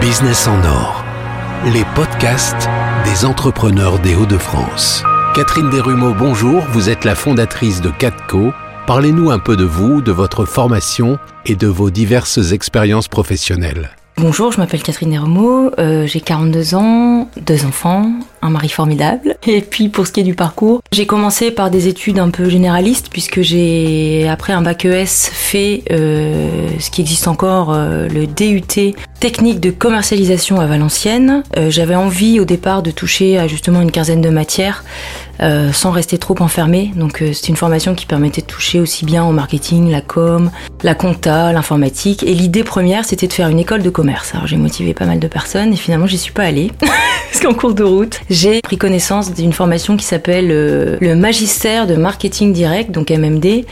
Business en or, les podcasts des entrepreneurs des Hauts-de-France. Catherine Desrumeaux, bonjour, vous êtes la fondatrice de Catco. Parlez-nous un peu de vous, de votre formation et de vos diverses expériences professionnelles. Bonjour, je m'appelle Catherine Desrumeaux, euh, j'ai 42 ans, deux enfants, un mari formidable. Et puis pour ce qui est du parcours, j'ai commencé par des études un peu généralistes puisque j'ai après un bac ES fait euh, ce qui existe encore, euh, le DUT technique de commercialisation à Valenciennes. Euh, j'avais envie au départ de toucher à justement une quinzaine de matières. Sans rester trop enfermé. Donc c'était une formation qui permettait de toucher aussi bien au marketing, la com, la compta, l'informatique. Et l'idée première, c'était de faire une école de commerce. Alors j'ai motivé pas mal de personnes et finalement j'y suis pas allée. Parce qu'en cours de route, j'ai pris connaissance d'une formation qui s'appelle euh, le magistère de marketing direct, donc MMD,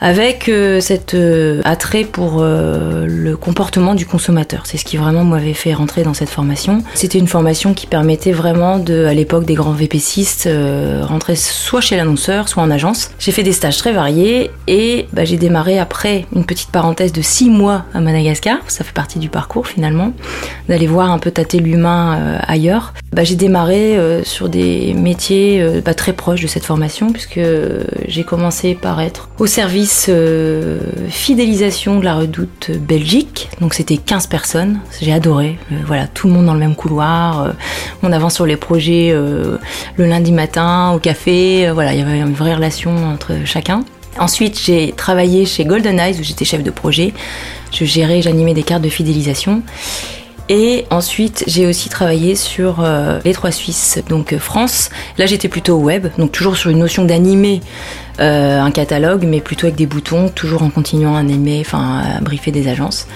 avec euh, cet euh, attrait pour le comportement du consommateur. C'est ce qui vraiment m'avait fait rentrer dans cette formation. C'était une formation qui permettait vraiment de, à l'époque des grands VPCistes, rentrer soit chez l'annonceur, soit en agence. J'ai fait des stages très variés et bah, j'ai démarré après une petite parenthèse de six mois à Madagascar. Ça fait partie du parcours finalement, d'aller voir un peu tâter l'humain ailleurs. Bah, j'ai démarré sur des métiers bah, très proches de cette formation puisque j'ai commencé par être au service euh, fidélisation de la redoute Belgique. Donc c'était 15 personnes. J'ai adoré. Euh, voilà, tout le monde dans le même couloir. Euh, on avance sur les projets le lundi matin au café. voilà, il y avait une vraie relation entre chacun. Ensuite, j'ai travaillé chez Golden Eyes où j'étais chef de projet. Je gérais, j'animais des cartes de fidélisation. Et ensuite, j'ai aussi travaillé sur les trois Suisses, donc France. Là, j'étais plutôt web, donc toujours sur une notion d'animer euh, un catalogue, mais plutôt avec des boutons, toujours en continuant à animer, enfin à briefer des agences.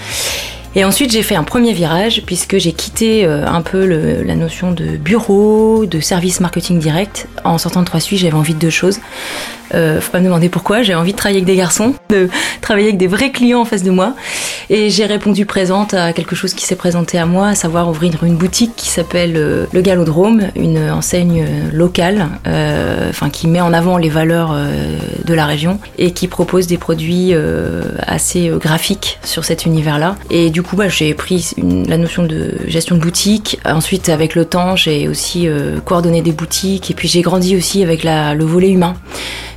Et ensuite, j'ai fait un premier virage puisque j'ai quitté euh, un peu la notion de bureau, de service marketing direct. En sortant de Trois Suisses, j'avais envie de deux choses. Euh, faut pas me demander pourquoi. J'ai envie de travailler avec des garçons, de travailler avec des vrais clients en face de moi. Et j'ai répondu présente à quelque chose qui s'est présenté à moi, à savoir ouvrir une boutique qui s'appelle euh, le Galodrome, une enseigne euh, locale, euh, qui met en avant les valeurs de la région et qui propose des produits assez graphiques sur cet univers-là. Et du coup, bah, j'ai pris la notion de gestion de boutique. Ensuite, avec le temps, j'ai aussi coordonné des boutiques et puis j'ai grandi aussi avec le volet humain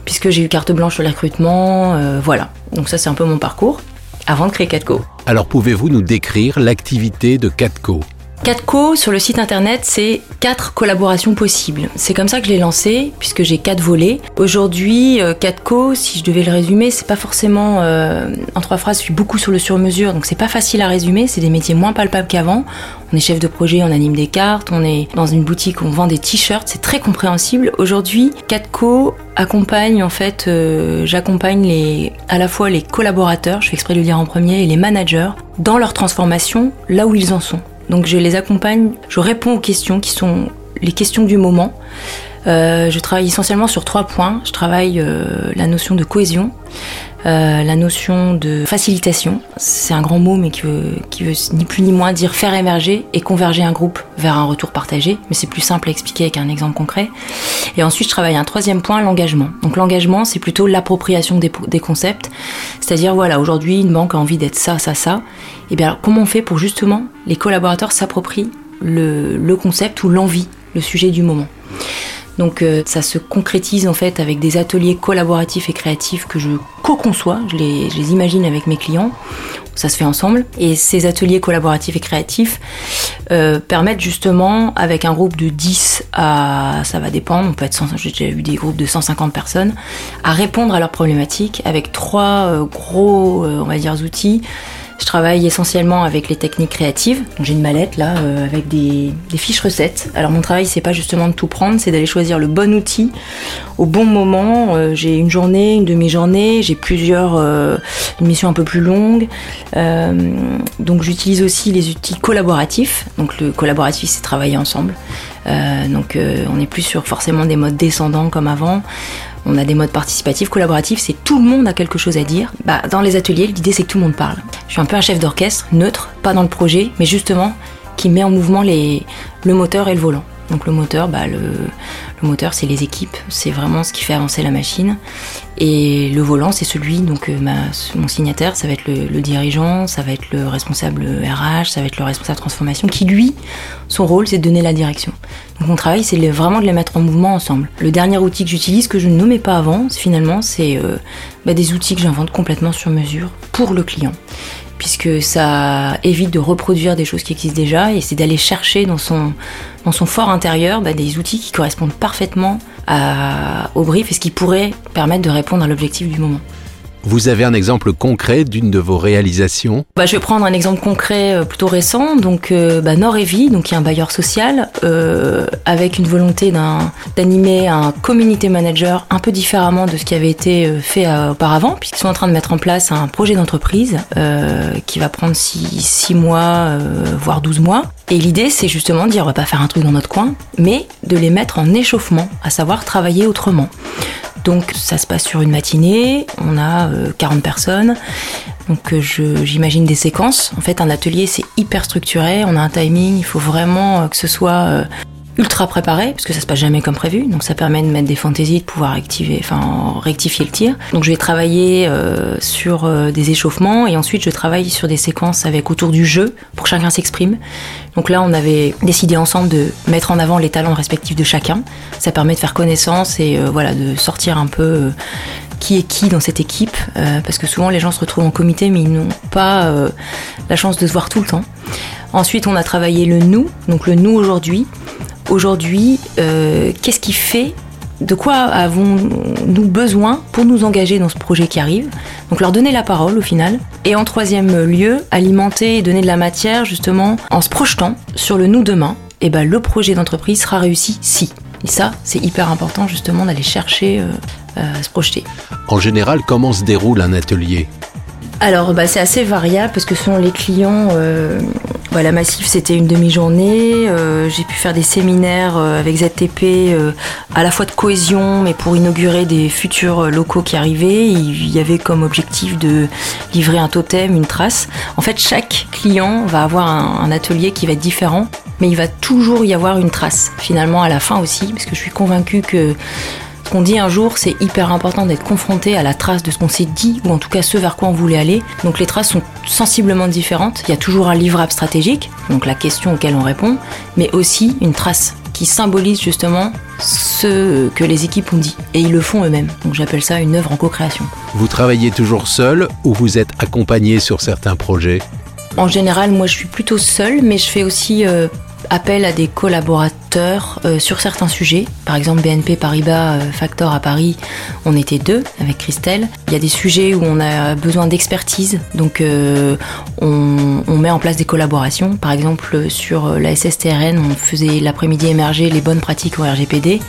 puisque j'ai eu carte blanche sur le recrutement, voilà. Donc ça c'est un peu mon parcours avant de créer Catco. Alors pouvez-vous nous décrire l'activité de Catco? 4Co sur le site internet, c'est quatre collaborations possibles. C'est comme ça que je l'ai lancé, puisque j'ai quatre volets. Aujourd'hui, 4Co, euh, si je devais le résumer, c'est pas forcément euh, en trois phrases, je suis beaucoup sur le sur-mesure, donc c'est pas facile à résumer, c'est des métiers moins palpables qu'avant. On est chef de projet, on anime des cartes, on est dans une boutique, on vend des t-shirts, c'est très compréhensible. Aujourd'hui, 4Co accompagne en fait, euh, j'accompagne à la fois les collaborateurs, je fais exprès de le dire en premier, et les managers dans leur transformation là où ils en sont. Donc je les accompagne, je réponds aux questions qui sont les questions du moment. Euh, je travaille essentiellement sur trois points. Je travaille euh, la notion de cohésion, euh, la notion de facilitation. C'est un grand mot, mais qui veut, ni plus ni moins dire faire émerger et converger un groupe vers un retour partagé. Mais c'est plus simple à expliquer avec un exemple concret. Et ensuite, je travaille un troisième point, l'engagement. Donc l'engagement, c'est plutôt l'appropriation des, concepts. C'est-à-dire, voilà, aujourd'hui, une banque a envie d'être ça, ça, ça. Et eh bien, alors, comment on fait pour justement les collaborateurs s'approprient le concept ou l'envie, le sujet du moment? Donc euh, ça se concrétise en fait avec des ateliers collaboratifs et créatifs que je co-conçois, je les, imagine avec mes clients, ça se fait ensemble. Et ces ateliers collaboratifs et créatifs euh, permettent justement, avec un groupe de 10 à, ça va dépendre, on peut être, j'ai déjà eu des groupes de 150 personnes, à répondre à leurs problématiques avec trois euh, gros, on va outils je travaille essentiellement avec les techniques créatives. J'ai une mallette là euh, avec des, fiches recettes. Alors mon travail c'est pas justement de tout prendre, c'est d'aller choisir le bon outil au bon moment. Euh, j'ai une journée, une demi-journée, j'ai plusieurs euh, une mission un peu plus longue. Euh, donc j'utilise aussi les outils collaboratifs. Donc le collaboratif c'est travailler ensemble. Donc on n'est plus sur forcément des modes descendants comme avant. On a des modes participatifs, collaboratifs, c'est tout le monde a quelque chose à dire. Bah, dans les ateliers, l'idée c'est que tout le monde parle. Je suis un peu un chef d'orchestre, neutre, pas dans le projet, mais justement qui met en mouvement le moteur et le volant. Donc le moteur, bah, le, moteur c'est les équipes, c'est vraiment ce qui fait avancer la machine. Et le volant c'est celui, donc euh, mon signataire, ça va être le, dirigeant, ça va être le responsable RH, ça va être le responsable transformation, qui lui, son rôle c'est de donner la direction. Donc mon travail c'est vraiment de les mettre en mouvement ensemble. Le dernier outil que j'utilise, que je ne nommais pas avant, finalement c'est euh, bah, des outils que j'invente complètement sur mesure pour le client puisque ça évite de reproduire des choses qui existent déjà et c'est d'aller chercher dans son, dans son fort intérieur bah, des outils qui correspondent parfaitement au brief et ce qui pourrait permettre de répondre à l'objectif du moment. Vous avez un exemple concret d'une de vos réalisations? Bah, je vais prendre un exemple concret euh, plutôt récent, donc euh, bah, Nord qui est un bailleur social, euh, avec une volonté d'animer un community manager un peu différemment de ce qui avait été fait auparavant, puisqu'ils sont en train de mettre en place un projet d'entreprise qui va prendre 6 mois, voire 12 mois. Et l'idée, c'est justement de dire, on va pas faire un truc dans notre coin, mais de les mettre en échauffement, à savoir travailler autrement. Donc ça se passe sur une matinée, on a euh, 40 personnes, donc euh, j'imagine des séquences. En fait un atelier c'est hyper structuré, on a un timing, il faut vraiment euh, que ce soit euh, ultra préparé, parce que ça se passe jamais comme prévu, donc ça permet de mettre des fantaisies, de pouvoir activer, enfin rectifier le tir. Donc je vais travailler euh, sur euh, des échauffements et ensuite je travaille sur des séquences avec autour du jeu pour chacun s'exprime. Donc là on avait décidé ensemble de mettre en avant les talents respectifs de chacun. Ça permet de faire connaissance et euh, voilà de sortir un peu qui est qui dans cette équipe, parce que souvent les gens se retrouvent en comité mais ils n'ont pas la chance de se voir tout le temps. Ensuite, on a travaillé le nous, donc le nous aujourd'hui. Aujourd'hui, euh, qu'est-ce qui fait de quoi avons-nous besoin pour nous engager dans ce projet qui arrive? Donc leur donner la parole au final. Et en troisième lieu, alimenter et donner de la matière justement en se projetant sur le nous demain. Et ben le projet d'entreprise sera réussi si. Et ça, c'est hyper important justement d'aller chercher euh, euh, à se projeter. En général, comment se déroule un atelier? Alors, bah, c'est assez variable parce que selon les clients, euh, la Massif c'était une demi-journée. euh, J'ai pu faire des séminaires euh, avec ZTP euh, à la fois de cohésion, mais pour inaugurer des futurs locaux qui arrivaient. Il y avait comme objectif de livrer un totem, une trace. En fait, chaque client va avoir un, atelier qui va être différent, mais il va toujours y avoir une trace finalement à la fin aussi, parce que je suis convaincue que qu'on dit un jour, c'est hyper important d'être confronté à la trace de ce qu'on s'est dit, ou en tout cas ce vers quoi on voulait aller. Donc les traces sont sensiblement différentes. Il y a toujours un livrable stratégique, donc la question auquel on répond, mais aussi une trace qui symbolise justement ce que les équipes ont dit. Et ils le font eux-mêmes. Donc j'appelle ça une œuvre en co-création. Vous travaillez toujours seul ou vous êtes accompagné sur certains projets? En général, moi je suis plutôt seule, mais je fais aussi euh, appel à des collaborateurs euh, sur certains sujets. Par exemple, BNP Paribas euh, Factor à Paris, on était deux avec Christelle. Il y a des sujets où on a besoin d'expertise, donc euh, on, on met en place des collaborations. Par exemple, sur la SSTRN, on faisait l'après-midi émerger les bonnes pratiques au RGPD.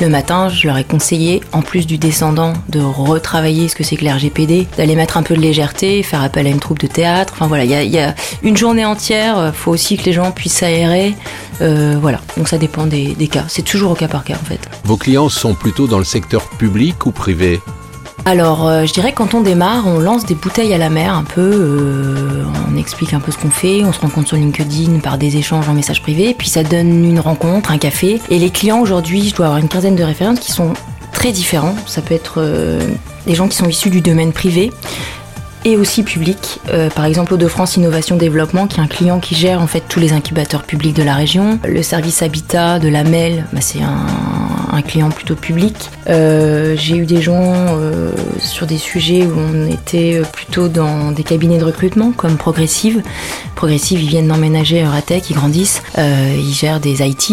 Le matin, je leur ai conseillé, en plus du descendant, de retravailler ce que c'est que l'RGPD, d'aller mettre un peu de légèreté, faire appel à une troupe de théâtre. Enfin voilà, il y a, il une journée entière. euh, faut aussi que les gens puissent s'aérer. Euh, voilà, donc ça dépend des cas. C'est toujours au cas par cas en fait. Vos clients sont plutôt dans le secteur public ou privé? Alors, euh, je dirais quand on démarre, on lance des bouteilles à la mer un peu. euh, on explique un peu ce qu'on fait, on se rencontre sur LinkedIn par des échanges en message privé, puis ça donne une rencontre, un café. Et les clients aujourd'hui, je dois avoir une quinzaine de références qui sont très différents. Ça peut être euh, des gens qui sont issus du domaine privé et aussi public. Euh, par exemple, Eau-de-France Innovation Développement, qui est un client qui gère en fait tous les incubateurs publics de la région. Le service Habitat de la MEL, bah, c'est un, un client plutôt public. Euh, J'ai eu des gens euh, sur des sujets où on était plutôt dans des cabinets de recrutement comme Progressive. Progressive, ils viennent d'emménager à Euratech, ils grandissent, euh, ils gèrent des IT,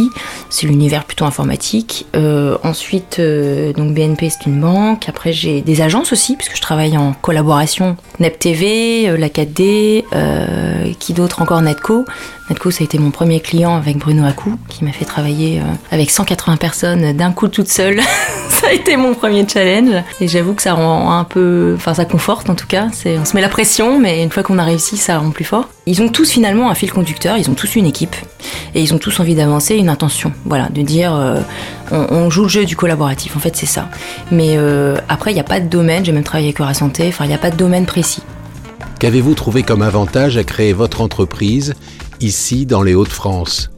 c'est l'univers plutôt informatique. Euh, ensuite, euh, donc BNP, c'est une banque. Après, j'ai des agences aussi, puisque je travaille en collaboration. NEP TV, la 4D, euh, qui d'autre encore Netco. Netco, ça a été mon premier client avec Bruno Acou, qui m'a fait travailler avec 180 personnes d'un coup toute seule. ça a été mon premier challenge. Et j'avoue que ça rend un peu, enfin ça conforte en tout cas. On se met la pression, mais une fois qu'on a réussi, ça rend plus fort. Ils ont tous finalement un fil conducteur, ils ont tous une équipe et ils ont tous envie d'avancer, une intention. Voilà, de dire euh, on, on joue le jeu du collaboratif. En fait, c'est ça. Mais euh, après, il n'y a pas de domaine. J'ai même travaillé avec Eura Santé. Enfin, il n'y a pas de domaine précis. Qu'avez-vous trouvé comme avantage à créer votre entreprise ici dans les Hauts-de-France?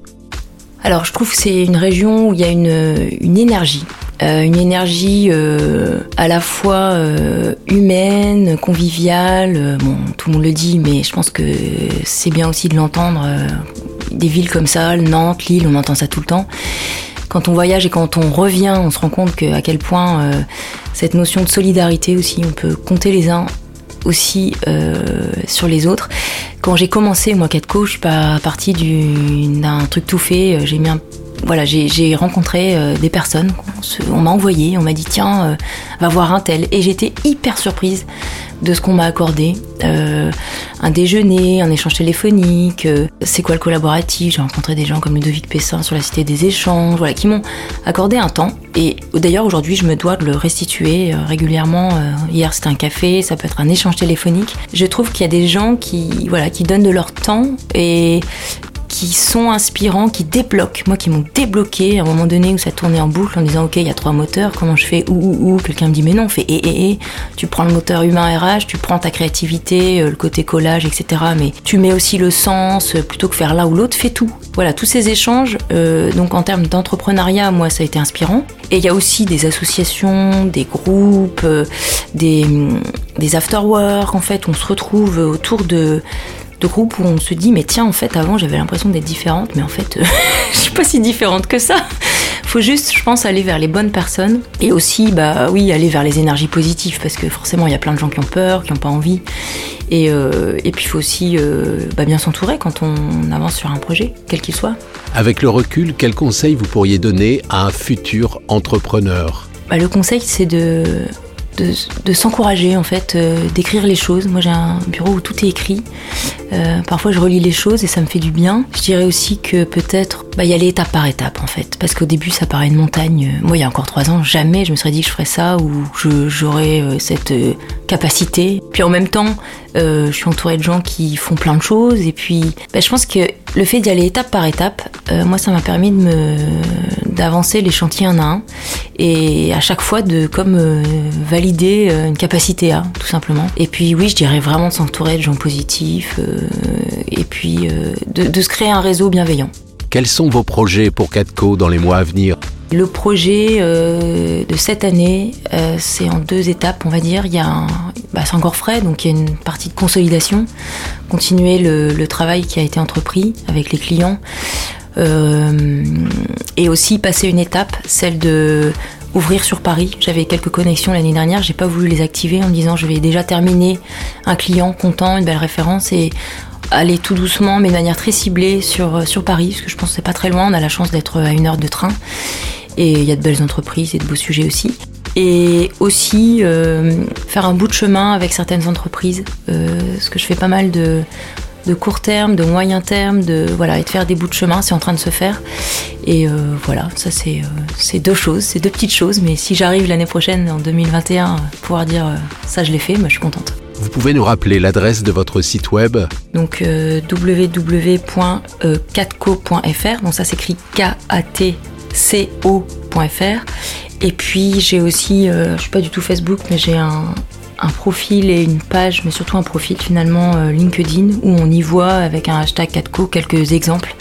Alors je trouve que c'est une région où il y a une, une énergie. Euh, une énergie euh, à la fois euh, humaine, conviviale. Bon, tout le monde le dit, mais je pense que c'est bien aussi de l'entendre. des villes comme ça, Nantes, Lille, on entend ça tout le temps. Quand on voyage et quand on revient, on se rend compte à quel point cette notion de solidarité aussi, on peut compter les uns aussi sur les autres. Quand j'ai commencé, moi, Catco, je suis pas partie d'un truc tout fait. J'ai mis un voilà, j'ai rencontré euh, des personnes. On, m'a envoyé, on m'a dit tiens, euh, va voir un tel. Et j'étais hyper surprise de ce qu'on m'a accordé. Euh, un déjeuner, un échange téléphonique, c'est quoi le collaboratif? J'ai rencontré des gens comme Ludovic Pessin sur la Cité des Échanges, voilà, qui m'ont accordé un temps. Et d'ailleurs aujourd'hui, je me dois de le restituer régulièrement. hier, c'était un café, ça peut être un échange téléphonique. Je trouve qu'il y a des gens qui, voilà, qui donnent de leur temps et qui sont inspirants, qui débloquent, moi qui m'ont débloqué à un moment donné où ça tournait en boucle en disant ok il y a trois moteurs, comment je fais? Ou ou ou, quelqu'un me dit mais non, fais et et et, tu prends le moteur humain RH, tu prends ta créativité, euh, le côté collage, etc. Mais tu mets aussi le sens, euh, plutôt que faire l'un ou l'autre, fais tout. Voilà, tous ces échanges, euh, donc en termes d'entrepreneuriat, moi ça a été inspirant. Et il y a aussi des associations, des groupes, des, des after-work en fait, on se retrouve autour de groupe où on se dit mais tiens en fait avant j'avais l'impression d'être différente mais en fait je suis pas si différente que ça. Faut juste je pense aller vers les bonnes personnes et aussi bah oui aller vers les énergies positives parce que forcément il y a plein de gens qui ont peur qui n'ont pas envie. Et, euh, et puis il faut aussi euh, bah, bien s'entourer quand on avance sur un projet quel qu'il soit. Avec le recul quel conseil vous pourriez donner à un futur entrepreneur? Bah, le conseil c'est de de, s'encourager en fait, euh, d'écrire les choses. Moi j'ai un bureau où tout est écrit. Euh, parfois je relis les choses et ça me fait du bien. Je dirais aussi que peut-être bah, y aller étape par étape en fait. Parce qu'au début ça paraît une montagne. Moi il y a encore trois ans, jamais je me serais dit que je ferais ça ou j'aurais euh, cette capacité. Puis en même temps, je suis entourée de gens qui font plein de choses et puis bah, je pense que le fait d'y aller étape par étape, moi ça m'a permis de me d'avancer les chantiers un à un et à chaque fois de comme euh, valider euh, une capacité à tout simplement. Et puis oui, je dirais vraiment de s'entourer de gens positifs euh, et puis de, se créer un réseau bienveillant. Quels sont vos projets pour Catco dans les mois à venir? Le projet de cette année, c'est en deux étapes, on va dire. Il y a bah, c'est encore frais, donc il y a une partie de consolidation, continuer le travail qui a été entrepris avec les clients. Euh, et aussi passer une étape, celle de ouvrir sur Paris. J'avais quelques connexions l'année dernière, j'ai pas voulu les activer en disant je vais déjà terminer un client content, une belle référence et aller tout doucement mais de manière très ciblée sur, sur Paris parce que je pense que c'est pas très loin, on a la chance d'être à une heure de train et il y a de belles entreprises et de beaux sujets aussi. Et aussi euh, faire un bout de chemin avec certaines entreprises, euh, parce que je fais pas mal de, de court terme, de moyen terme, de voilà, et de faire des bouts de chemin, c'est en train de se faire. Et euh, voilà, ça c'est euh, deux choses, c'est deux petites choses, mais si j'arrive l'année prochaine, en 2021, pouvoir dire euh, ça je l'ai fait, moi je suis contente. Vous pouvez nous rappeler l'adresse de votre site web? Donc www.catco.fr, donc ça s'écrit K-A-T-C-O.fr. Et puis j'ai aussi, je suis pas du tout Facebook, mais j'ai un, un profil et une page, mais surtout un profil finalement euh, LinkedIn où on y voit avec un hashtag 4co quelques exemples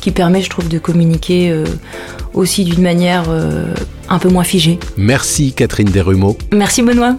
qui permet, je trouve, de communiquer euh, aussi d'une manière euh, un peu moins figée. Merci Catherine Desrumeaux. Merci Benoît.